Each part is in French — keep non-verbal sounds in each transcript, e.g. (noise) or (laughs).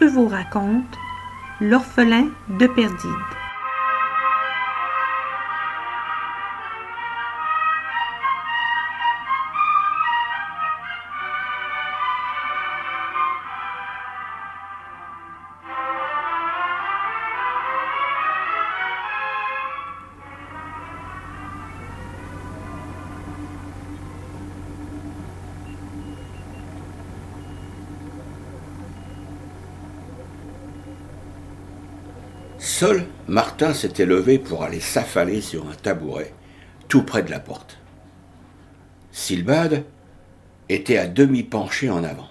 Pruvot raconte L'orphelin de Perdide. Seul, Martin s'était levé pour aller s'affaler sur un tabouret, tout près de la porte. Silbad était à demi penché en avant.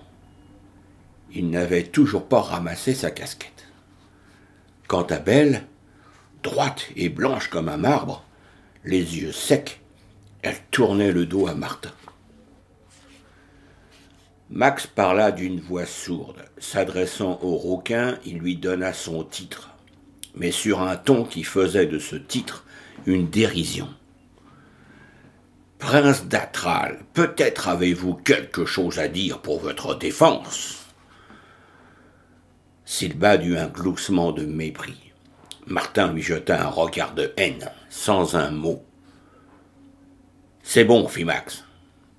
Il n'avait toujours pas ramassé sa casquette. Quant à Belle, droite et blanche comme un marbre, les yeux secs, elle tournait le dos à Martin. Max parla d'une voix sourde. S'adressant au rouquin, il lui donna son titre mais sur un ton qui faisait de ce titre une dérision. Prince d'Atral, peut-être avez-vous quelque chose à dire pour votre défense? Silbad eut un gloussement de mépris. Martin lui jeta un regard de haine, sans un mot. C'est bon, fit Max.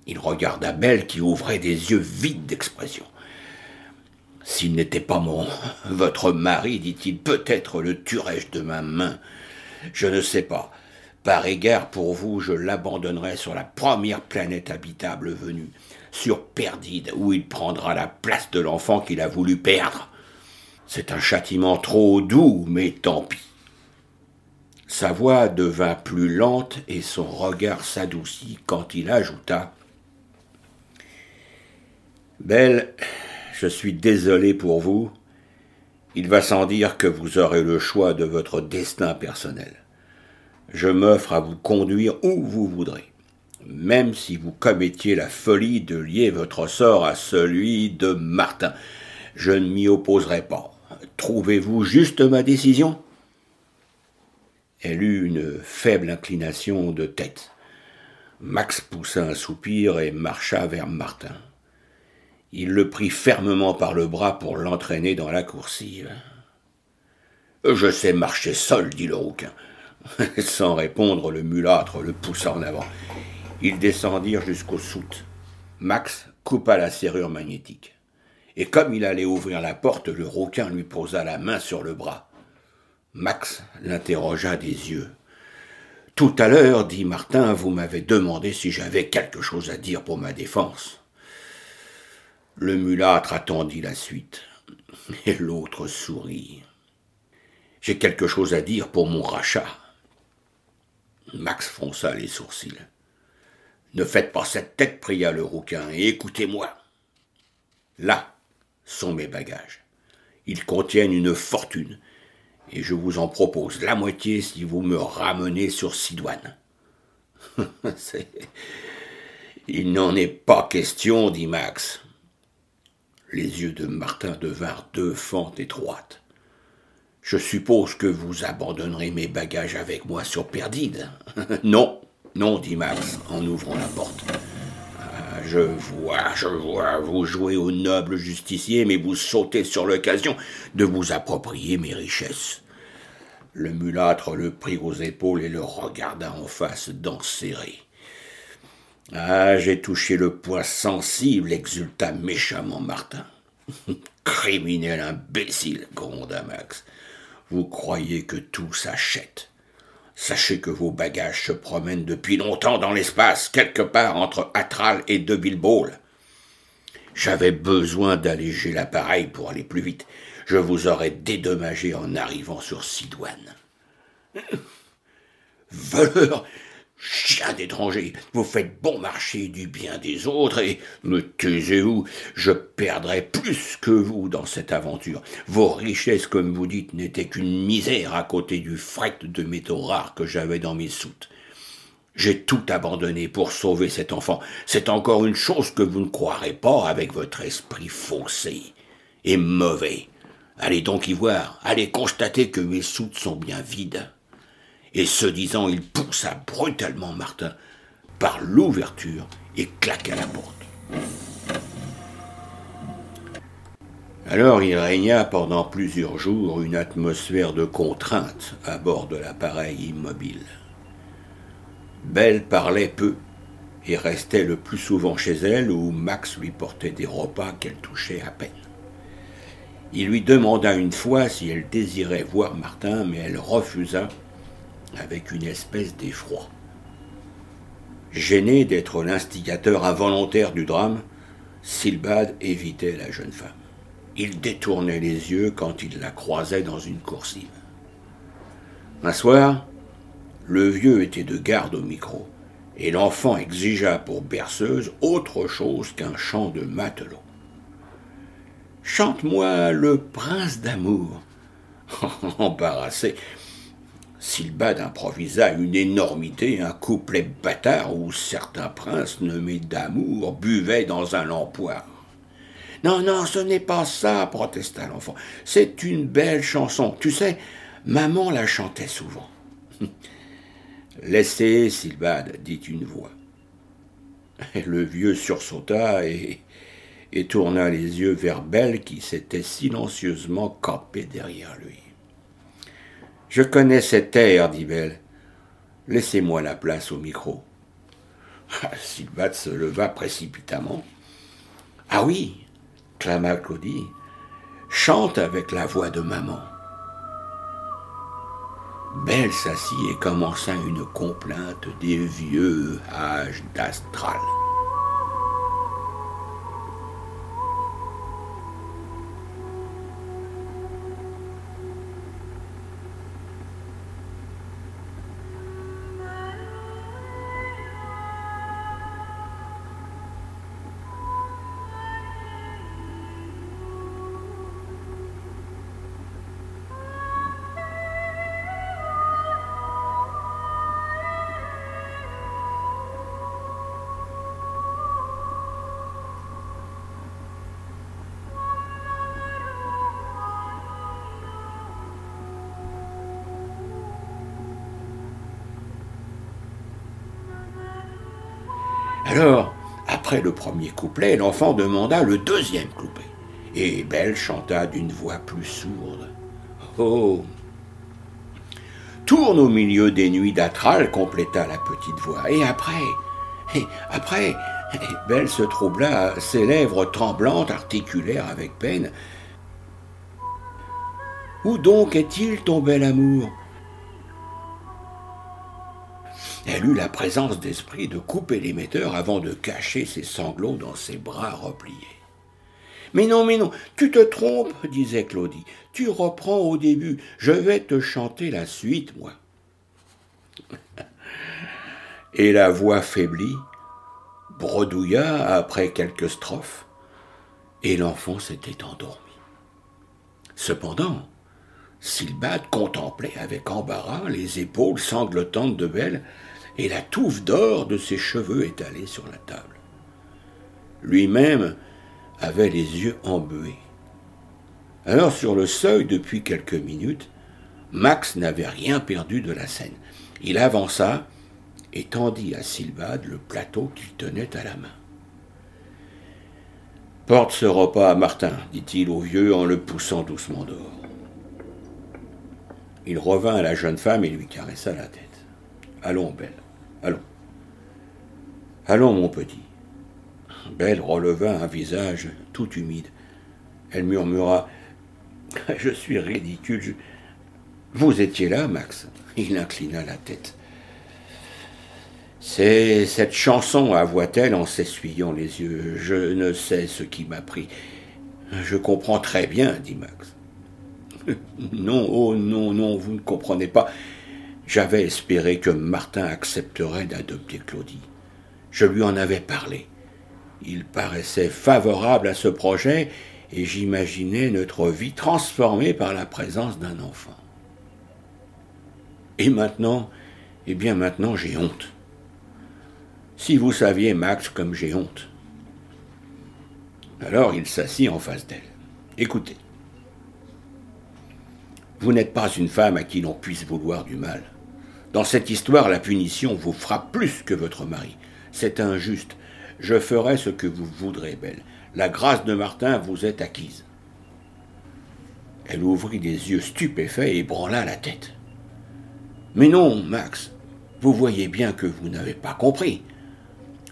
Il regarda Belle qui ouvrait des yeux vides d'expression. S'il n'était pas mon votre mari, dit-il, peut-être le tuerais-je de ma main. Je ne sais pas. Par égard pour vous, je l'abandonnerai sur la première planète habitable venue, sur Perdide, où il prendra la place de l'enfant qu'il a voulu perdre. C'est un châtiment trop doux, mais tant pis. Sa voix devint plus lente et son regard s'adoucit quand il ajouta Belle, je suis désolé pour vous. Il va sans dire que vous aurez le choix de votre destin personnel. Je m'offre à vous conduire où vous voudrez, même si vous commettiez la folie de lier votre sort à celui de Martin. Je ne m'y opposerai pas. Trouvez-vous juste ma décision? Elle eut une faible inclination de tête. Max poussa un soupir et marcha vers Martin. Il le prit fermement par le bras pour l'entraîner dans la coursive. Je sais marcher seul, dit le rouquin. (laughs) Sans répondre, le mulâtre le poussa en avant. Ils descendirent jusqu'au soute. Max coupa la serrure magnétique. Et comme il allait ouvrir la porte, le rouquin lui posa la main sur le bras. Max l'interrogea des yeux. Tout à l'heure, dit Martin, vous m'avez demandé si j'avais quelque chose à dire pour ma défense. Le mulâtre attendit la suite, (laughs) et l'autre sourit. J'ai quelque chose à dire pour mon rachat. Max fronça les sourcils. Ne faites pas cette tête, pria le rouquin, et écoutez-moi. Là sont mes bagages. Ils contiennent une fortune, et je vous en propose la moitié si vous me ramenez sur Sidoine. (laughs) Il n'en est pas question, dit Max. Les yeux de Martin devinrent deux fentes étroites. Je suppose que vous abandonnerez mes bagages avec moi sur Perdide. (laughs) non, non, dit Max en ouvrant la porte. Ah, je vois, je vois, vous jouez au noble justicier, mais vous sautez sur l'occasion de vous approprier mes richesses. Le mulâtre le prit aux épaules et le regarda en face, dents serrées. Ah, j'ai touché le point sensible, exulta méchamment Martin. (laughs) Criminel imbécile, gronda Max. Vous croyez que tout s'achète. Sachez que vos bagages se promènent depuis longtemps dans l'espace, quelque part entre Atral et De Bilbol. J'avais besoin d'alléger l'appareil pour aller plus vite. Je vous aurais dédommagé en arrivant sur Sidoine. (laughs) Voleur Chien d'étranger, vous faites bon marché du bien des autres et, me taisez-vous, je perdrai plus que vous dans cette aventure. Vos richesses, comme vous dites, n'étaient qu'une misère à côté du fret de métaux rares que j'avais dans mes soutes. J'ai tout abandonné pour sauver cet enfant. C'est encore une chose que vous ne croirez pas avec votre esprit faussé et mauvais. Allez donc y voir, allez constater que mes soutes sont bien vides et ce disant, il poussa brutalement Martin par l'ouverture et claqua la porte. Alors il régna pendant plusieurs jours une atmosphère de contrainte à bord de l'appareil immobile. Belle parlait peu et restait le plus souvent chez elle où Max lui portait des repas qu'elle touchait à peine. Il lui demanda une fois si elle désirait voir Martin, mais elle refusa avec une espèce d'effroi. Gêné d'être l'instigateur involontaire du drame, Silbad évitait la jeune femme. Il détournait les yeux quand il la croisait dans une coursive. Un soir, le vieux était de garde au micro, et l'enfant exigea pour berceuse autre chose qu'un chant de matelot. Chante-moi le prince d'amour. (laughs) Embarrassé, Silbad improvisa une énormité, un couplet bâtard où certains princes nommés d'amour buvaient dans un lampoir. Non, non, ce n'est pas ça, protesta l'enfant. C'est une belle chanson. Tu sais, maman la chantait souvent. (laughs) Laissez, Silbad, dit une voix. Le vieux sursauta et, et tourna les yeux vers Belle qui s'était silencieusement campée derrière lui. Je connais cette air, dit Belle. Laissez-moi la place au micro. Silbad se leva précipitamment. Ah oui, clama Claudie, chante avec la voix de maman. Belle s'assit et commença une complainte des vieux âges d'astral. Alors, après le premier couplet, l'enfant demanda le deuxième couplet. Et Belle chanta d'une voix plus sourde. Oh Tourne au milieu des nuits d'Atral, compléta la petite voix. Et après Et après Belle se troubla, ses lèvres tremblantes articulèrent avec peine. Où donc est-il ton bel amour? Elle eut la présence d'esprit de couper l'émetteur avant de cacher ses sanglots dans ses bras repliés. Mais non, mais non, tu te trompes, disait Claudie. Tu reprends au début. Je vais te chanter la suite, moi. (laughs) Et la voix faiblit, bredouilla après quelques strophes, et l'enfant s'était endormi. Cependant, Silbad contemplait avec embarras les épaules sanglotantes de Belle et la touffe d'or de ses cheveux étalés sur la table. Lui-même avait les yeux embués. Alors sur le seuil depuis quelques minutes, Max n'avait rien perdu de la scène. Il avança et tendit à Silbad le plateau qu'il tenait à la main. Porte ce repas à Martin, dit-il au vieux en le poussant doucement dehors. Il revint à la jeune femme et lui caressa la tête. Allons, Belle, allons. Allons, mon petit. Belle releva un visage tout humide. Elle murmura Je suis ridicule. Vous étiez là, Max? Il inclina la tête. C'est cette chanson, avoua-t-elle en s'essuyant les yeux. Je ne sais ce qui m'a pris. Je comprends très bien, dit Max. (laughs) Non, oh non, non, vous ne comprenez pas. J'avais espéré que Martin accepterait d'adopter Claudie. Je lui en avais parlé. Il paraissait favorable à ce projet et j'imaginais notre vie transformée par la présence d'un enfant. Et maintenant, eh bien maintenant j'ai honte. Si vous saviez, Max, comme j'ai honte. Alors il s'assit en face d'elle. Écoutez, vous n'êtes pas une femme à qui l'on puisse vouloir du mal. Dans cette histoire, la punition vous frappe plus que votre mari. C'est injuste. Je ferai ce que vous voudrez, Belle. La grâce de Martin vous est acquise. Elle ouvrit des yeux stupéfaits et branla la tête. Mais non, Max, vous voyez bien que vous n'avez pas compris.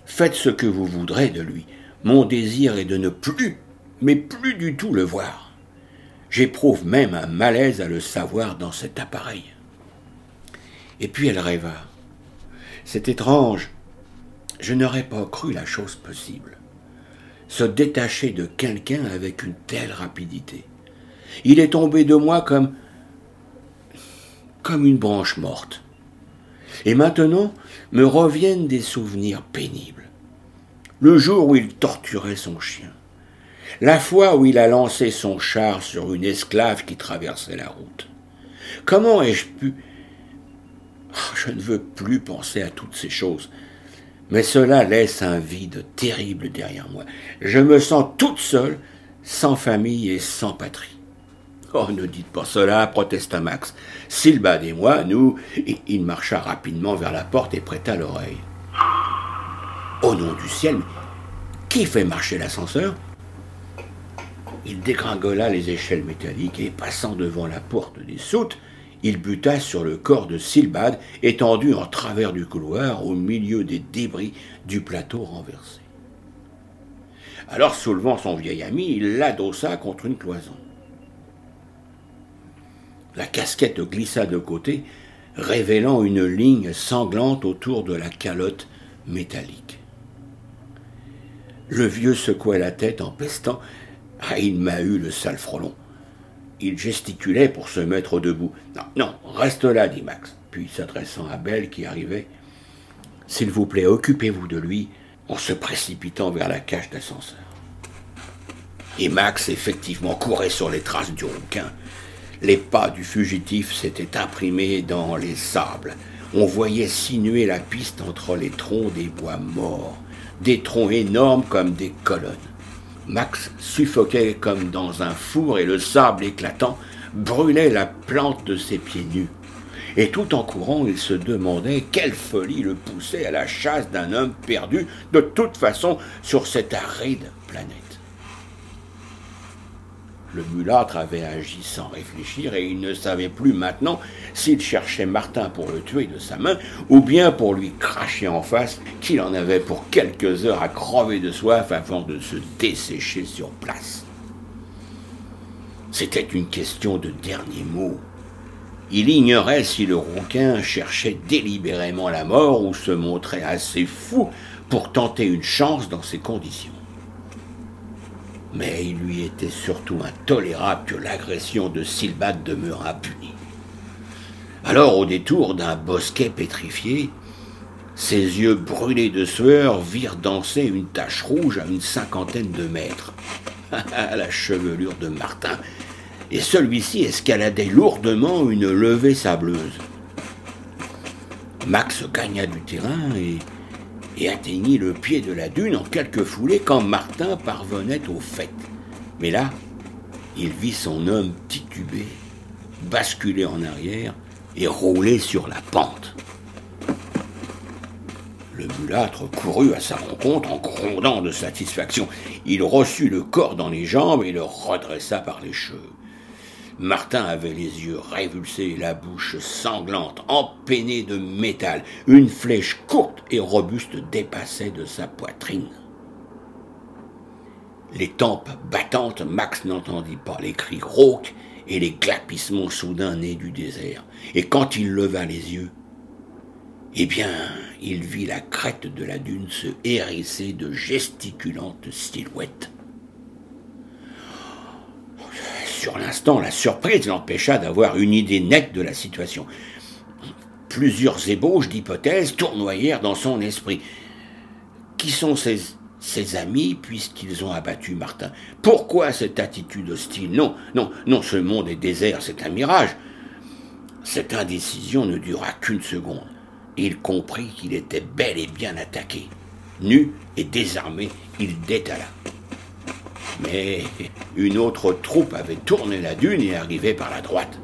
Faites ce que vous voudrez de lui. Mon désir est de ne plus, mais plus du tout le voir. J'éprouve même un malaise à le savoir dans cet appareil. Et puis elle rêva. C'est étrange. Je n'aurais pas cru la chose possible. Se détacher de quelqu'un avec une telle rapidité. Il est tombé de moi comme comme une branche morte. Et maintenant me reviennent des souvenirs pénibles. Le jour où il torturait son chien. La fois où il a lancé son char sur une esclave qui traversait la route. Comment ai-je pu... Oh, je ne veux plus penser à toutes ces choses. Mais cela laisse un vide terrible derrière moi. Je me sens toute seule, sans famille et sans patrie. Oh, ne dites pas cela, protesta Max. Silbad et moi, nous. il marcha rapidement vers la porte et prêta l'oreille. Au nom du ciel, qui fait marcher l'ascenseur? Il dégringola les échelles métalliques et, passant devant la porte des soutes, il buta sur le corps de Silbad, étendu en travers du couloir au milieu des débris du plateau renversé. Alors, soulevant son vieil ami, il l'adossa contre une cloison. La casquette glissa de côté, révélant une ligne sanglante autour de la calotte métallique. Le vieux secouait la tête en pestant. Ah, il m'a eu le sale frelon. Il gesticulait pour se mettre debout. Non, non, reste là, dit Max. Puis s'adressant à Belle qui arrivait. S'il vous plaît, occupez-vous de lui, en se précipitant vers la cage d'ascenseur. Et Max, effectivement, courait sur les traces du rouquin. Les pas du fugitif s'étaient imprimés dans les sables. On voyait sinuer la piste entre les troncs des bois morts, des troncs énormes comme des colonnes. Max suffoquait comme dans un four et le sable éclatant brûlait la plante de ses pieds nus. Et tout en courant, il se demandait quelle folie le poussait à la chasse d'un homme perdu de toute façon sur cette aride planète. Le mulâtre avait agi sans réfléchir et il ne savait plus maintenant s'il cherchait Martin pour le tuer de sa main ou bien pour lui cracher en face qu'il en avait pour quelques heures à crever de soif avant de se dessécher sur place. C'était une question de dernier mot. Il ignorait si le rouquin cherchait délibérément la mort ou se montrait assez fou pour tenter une chance dans ces conditions mais il lui était surtout intolérable que l'agression de Silbad demeurât punie. Alors, au détour d'un bosquet pétrifié, ses yeux brûlés de sueur virent danser une tache rouge à une cinquantaine de mètres. (laughs) la chevelure de Martin. Et celui-ci escaladait lourdement une levée sableuse. Max gagna du terrain et et atteignit le pied de la dune en quelques foulées quand Martin parvenait au fait. Mais là, il vit son homme tituber, basculer en arrière et rouler sur la pente. Le mulâtre courut à sa rencontre en grondant de satisfaction. Il reçut le corps dans les jambes et le redressa par les cheveux. Martin avait les yeux révulsés, la bouche sanglante, empennée de métal. Une flèche courte et robuste dépassait de sa poitrine. Les tempes battantes, Max n'entendit pas les cris rauques et les glapissements soudains nés du désert. Et quand il leva les yeux, eh bien, il vit la crête de la dune se hérisser de gesticulantes silhouettes. Sur l'instant, la surprise l'empêcha d'avoir une idée nette de la situation. Plusieurs ébauches d'hypothèses tournoyèrent dans son esprit. Qui sont ses, ses amis puisqu'ils ont abattu Martin? Pourquoi cette attitude hostile? Non, non, non, ce monde est désert, c'est un mirage. Cette indécision ne dura qu'une seconde. Il comprit qu'il était bel et bien attaqué. Nu et désarmé, il détala. Mais une autre troupe avait tourné la dune et arrivait par la droite.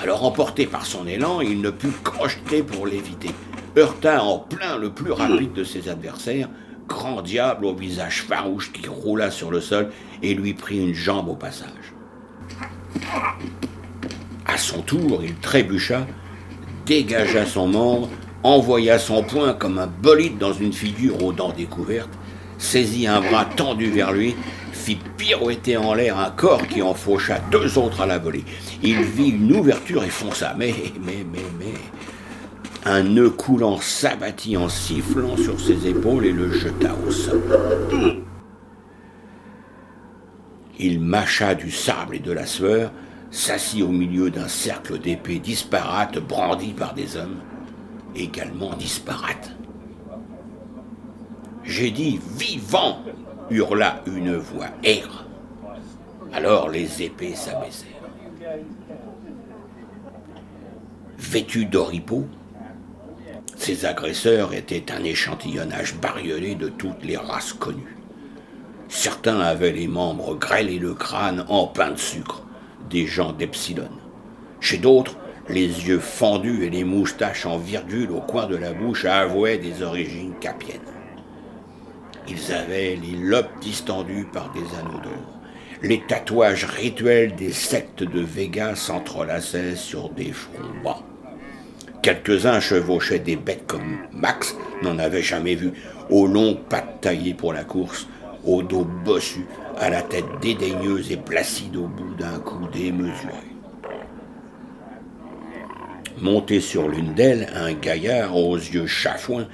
Alors emporté par son élan, il ne put crocheter pour l'éviter. Heurta en plein le plus rapide de ses adversaires, grand diable au visage farouche qui roula sur le sol et lui prit une jambe au passage. À son tour, il trébucha, dégagea son membre, envoya son poing comme un bolide dans une figure aux dents découvertes, saisit un bras tendu vers lui, fit pirouetter en l'air un corps qui en faucha deux autres à la volée. Il vit une ouverture et fonça. Mais, mais, mais, mais. Un nœud coulant s'abattit en sifflant sur ses épaules et le jeta au sol. Il mâcha du sable et de la sueur, s'assit au milieu d'un cercle d'épées disparates brandies par des hommes, également disparates. J'ai dit vivant hurla une voix aigre. Alors les épées s'abaissèrent. Vêtus d'oripeaux, ces agresseurs étaient un échantillonnage bariolé de toutes les races connues. Certains avaient les membres grêles et le crâne empeint de sucre, des gens d'Epsilon. Chez d'autres, les yeux fendus et les moustaches en virgule au coin de la bouche avouaient des origines capiennes. Ils avaient les lobes distendus par des anneaux d'or. Les tatouages rituels des sectes de Vega s'entrelaçaient sur des fronts bas. Quelques-uns chevauchaient des bêtes comme Max n'en avait jamais vu, aux longues pattes taillées pour la course, au dos bossu, à la tête dédaigneuse et placide au bout d'un cou démesuré. Monté sur l'une d'elles, un gaillard aux yeux chafouins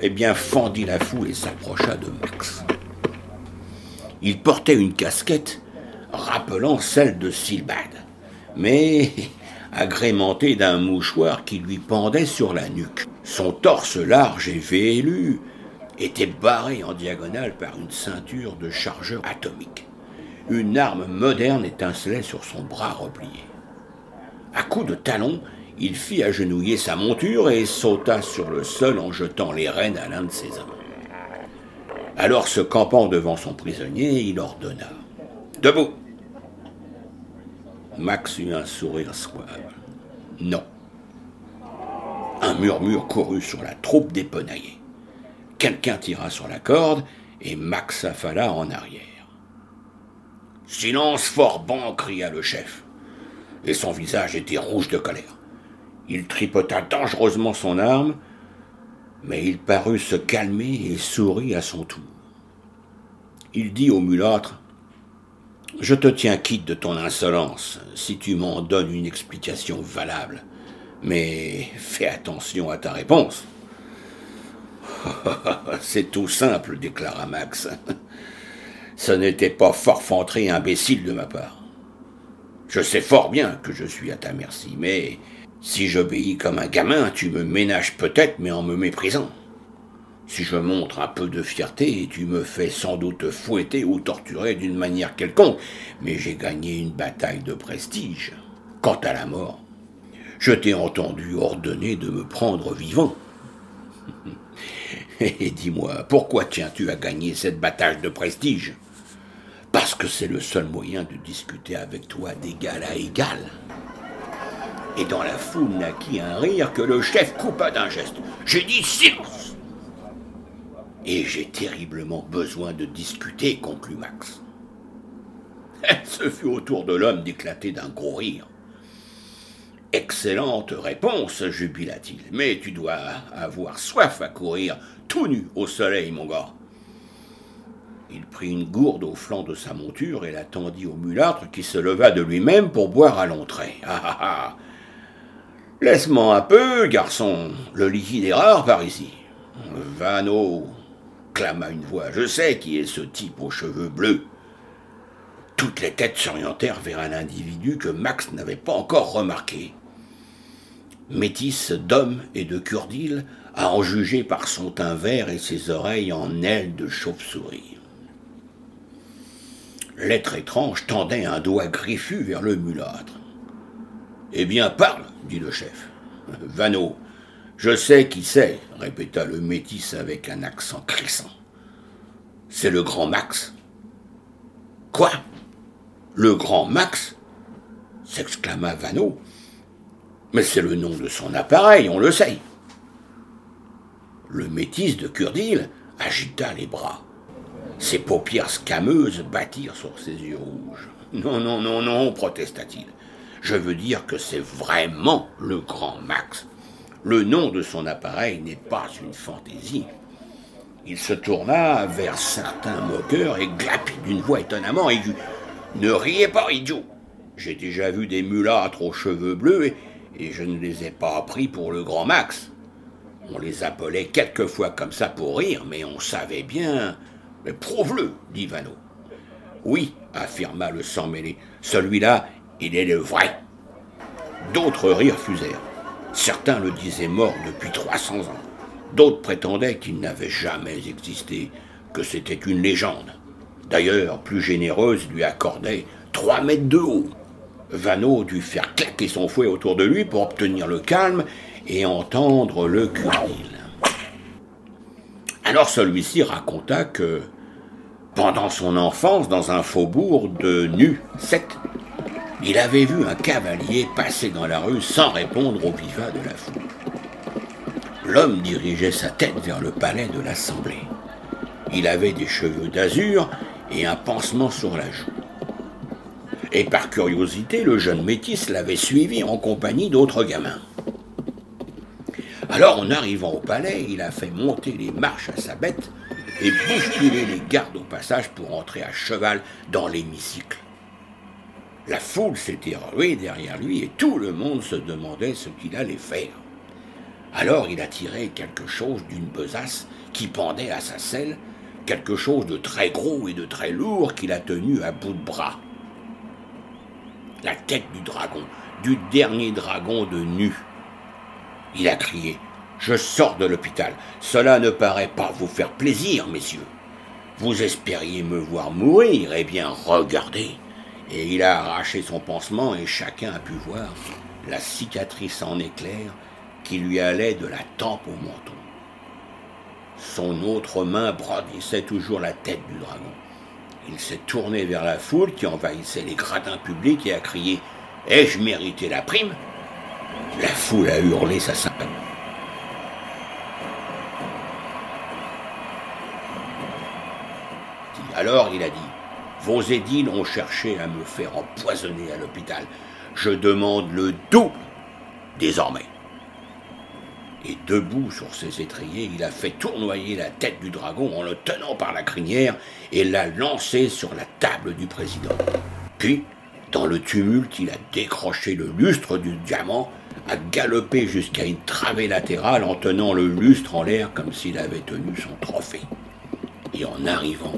eh bien, fendit la foule et s'approcha de Max. Il portait une casquette rappelant celle de Silbad, mais (laughs) agrémentée d'un mouchoir qui lui pendait sur la nuque. Son torse large et velu était barré en diagonale par une ceinture de chargeur atomique. Une arme moderne étincelait sur son bras replié. À coups de talon, il fit agenouiller sa monture et sauta sur le sol en jetant les rênes à l'un de ses hommes. Alors, se campant devant son prisonnier, il ordonna Debout Max eut un sourire suave. Non. Un murmure courut sur la troupe des. Quelqu'un tira sur la corde et Max affala en arrière. Silence fort bon cria le chef, et son visage était rouge de colère. Il tripota dangereusement son arme, mais il parut se calmer et sourit à son tour. Il dit au mulâtre Je te tiens quitte de ton insolence, si tu m'en donnes une explication valable. Mais fais attention à ta réponse. (laughs) C'est tout simple, déclara Max. Ce n'était pas forfanterie imbécile de ma part. Je sais fort bien que je suis à ta merci, mais si j'obéis comme un gamin, tu me ménages peut-être, mais en me méprisant. Si je montre un peu de fierté, tu me fais sans doute fouetter ou torturer d'une manière quelconque, mais j'ai gagné une bataille de prestige. Quant à la mort, je t'ai entendu ordonner de me prendre vivant. (laughs) Et dis-moi, pourquoi tiens-tu à gagner cette bataille de prestige? Parce que c'est le seul moyen de discuter avec toi d'égal à égal et dans la foule naquit un rire que le chef coupa d'un geste. J'ai dit silence Et j'ai terriblement besoin de discuter, conclut Max. (laughs) Ce fut au tour de l'homme d'éclater d'un gros rire. Excellente réponse, jubila-t-il, mais tu dois avoir soif à courir tout nu au soleil, mon gars. Il prit une gourde au flanc de sa monture et la tendit au mulâtre qui se leva de lui-même pour boire à l'entrée. Ah ah ah Laisse-moi un peu, garçon. Le liquide est rare par ici. Vano, clama une voix. Je sais qui est ce type aux cheveux bleus. Toutes les têtes s'orientèrent vers un individu que Max n'avait pas encore remarqué. Métis d'homme et de curdile, à en juger par son teint vert et ses oreilles en ailes de chauve-souris. L'être étrange tendait un doigt griffu vers le mulâtre. Eh bien, parle, dit le chef. Vano, je sais qui c'est, répéta le métis avec un accent crissant. C'est le grand Max. Quoi? Le grand Max? s'exclama Vano. Mais c'est le nom de son appareil, on le sait. Le métis de Curdil agita les bras. Ses paupières scameuses battirent sur ses yeux rouges. Non, non, non, non, protesta-t-il. Je veux dire que c'est vraiment le grand Max. Le nom de son appareil n'est pas une fantaisie. Il se tourna vers certains moqueurs et glapit d'une voix étonnamment aiguë. Ne riez pas, idiot. J'ai déjà vu des mulâtres aux cheveux bleus et, je ne les ai pas pris pour le grand Max. On les appelait quelquefois comme ça pour rire, mais on savait bien. Mais prouve-le, dit Vano. Oui, affirma le sang mêlé. Celui-là, il est le vrai. D'autres rires fusèrent. Certains le disaient mort depuis 300 ans. D'autres prétendaient qu'il n'avait jamais existé, que c'était une légende. D'ailleurs, plus généreuse lui accordait trois mètres de haut. Vano dut faire claquer son fouet autour de lui pour obtenir le calme et entendre le Kurdil. Alors celui-ci raconta que, pendant son enfance dans un faubourg de Nu 7, il avait vu un cavalier passer dans la rue sans répondre au vivat de la foule. L'homme dirigeait sa tête vers le palais de l'Assemblée. Il avait des cheveux d'azur et un pansement sur la joue. Et par curiosité, le jeune métis l'avait suivi en compagnie d'autres gamins. Alors, en arrivant au palais, il a fait monter les marches à sa bête et bousculer les gardes au passage pour entrer à cheval dans l'hémicycle. La foule s'était ruée derrière lui et tout le monde se demandait ce qu'il allait faire. Alors il a tiré quelque chose d'une besace qui pendait à sa selle, quelque chose de très gros et de très lourd qu'il a tenu à bout de bras. La tête du dragon, du dernier dragon de nu. Il a crié Je sors de l'hôpital. Cela ne paraît pas vous faire plaisir, messieurs. Vous espériez me voir mourir, eh bien, regardez. Et il a arraché son pansement et chacun a pu voir la cicatrice en éclair qui lui allait de la tempe au menton. Son autre main brandissait toujours la tête du dragon. Il s'est tourné vers la foule qui envahissait les gradins publics et a crié Ai-je mérité la prime? La foule a hurlé sa sympathie. Alors il a dit Vos édiles ont cherché à me faire empoisonner à l'hôpital. Je demande le double désormais. Et debout sur ses étriers, il a fait tournoyer la tête du dragon en le tenant par la crinière et l'a lancé sur la table du président. Puis, dans le tumulte, il a décroché le lustre du diamant, a galopé jusqu'à une travée latérale en tenant le lustre en l'air comme s'il avait tenu son trophée. Et en arrivant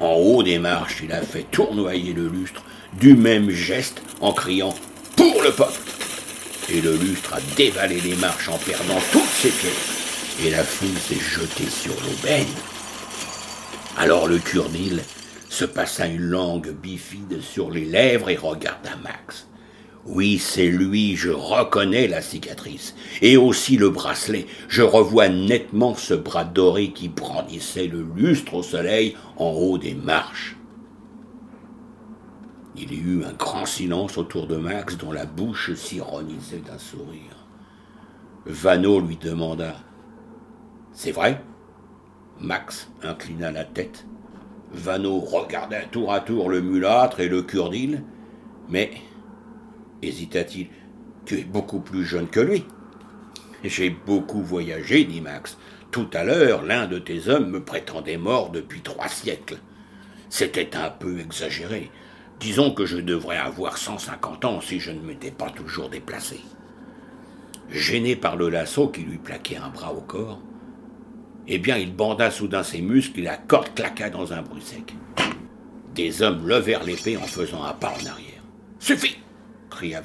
en haut des marches, il a fait tournoyer le lustre du même geste en criant Pour le peuple Et le lustre a dévalé les marches en perdant toutes ses pièces. Et la foule s'est jetée sur l'aubaine. Alors le Kurnil se passa une langue bifide sur les lèvres et regarda Max. Oui, c'est lui, je reconnais la cicatrice, et aussi le bracelet. Je revois nettement ce bras doré qui brandissait le lustre au soleil en haut des marches. Il y eut un grand silence autour de Max dont la bouche s'ironisait d'un sourire. Vano lui demanda C'est vrai? Max inclina la tête. Vano regarda tour à tour le mulâtre et le kurdil, mais hésita-t-il. Tu es beaucoup plus jeune que lui. J'ai beaucoup voyagé, dit Max. Tout à l'heure, l'un de tes hommes me prétendait mort depuis trois siècles. C'était un peu exagéré. Disons que je devrais avoir cent cinquante ans si je ne m'étais pas toujours déplacé. Gêné par le lasso qui lui plaquait un bras au corps, eh bien, il banda soudain ses muscles et la corde claqua dans un bruit sec. Des hommes levèrent l'épée en faisant un pas en arrière. Suffit cria.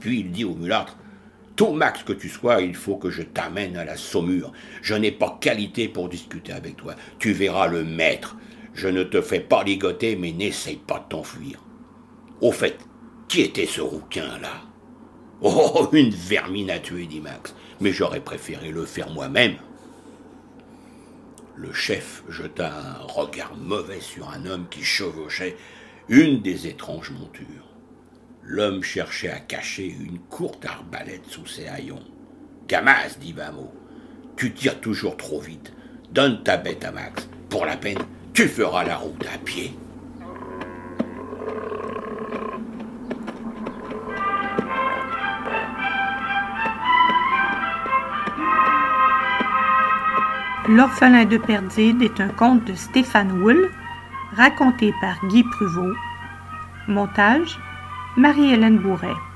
Puis il dit au mulâtre Tout max que tu sois, il faut que je t'amène à la saumure. Je n'ai pas qualité pour discuter avec toi. Tu verras le maître. Je ne te fais pas ligoter, mais n'essaye pas de t'enfuir. Au fait, qui était ce rouquin-là? Oh, une vermine à tuer, dit Max, mais j'aurais préféré le faire moi-même. Le chef jeta un regard mauvais sur un homme qui chevauchait une des étranges montures. L'homme cherchait à cacher une courte arbalète sous ses haillons. Camas, dit Bamo, tu tires toujours trop vite. Donne ta bête à Max. Pour la peine, tu feras la route à pied. L'orphelin de Perdide est un conte de Stéphane Wool, raconté par Guy Pruvot. Montage Marie-Hélène Bourret.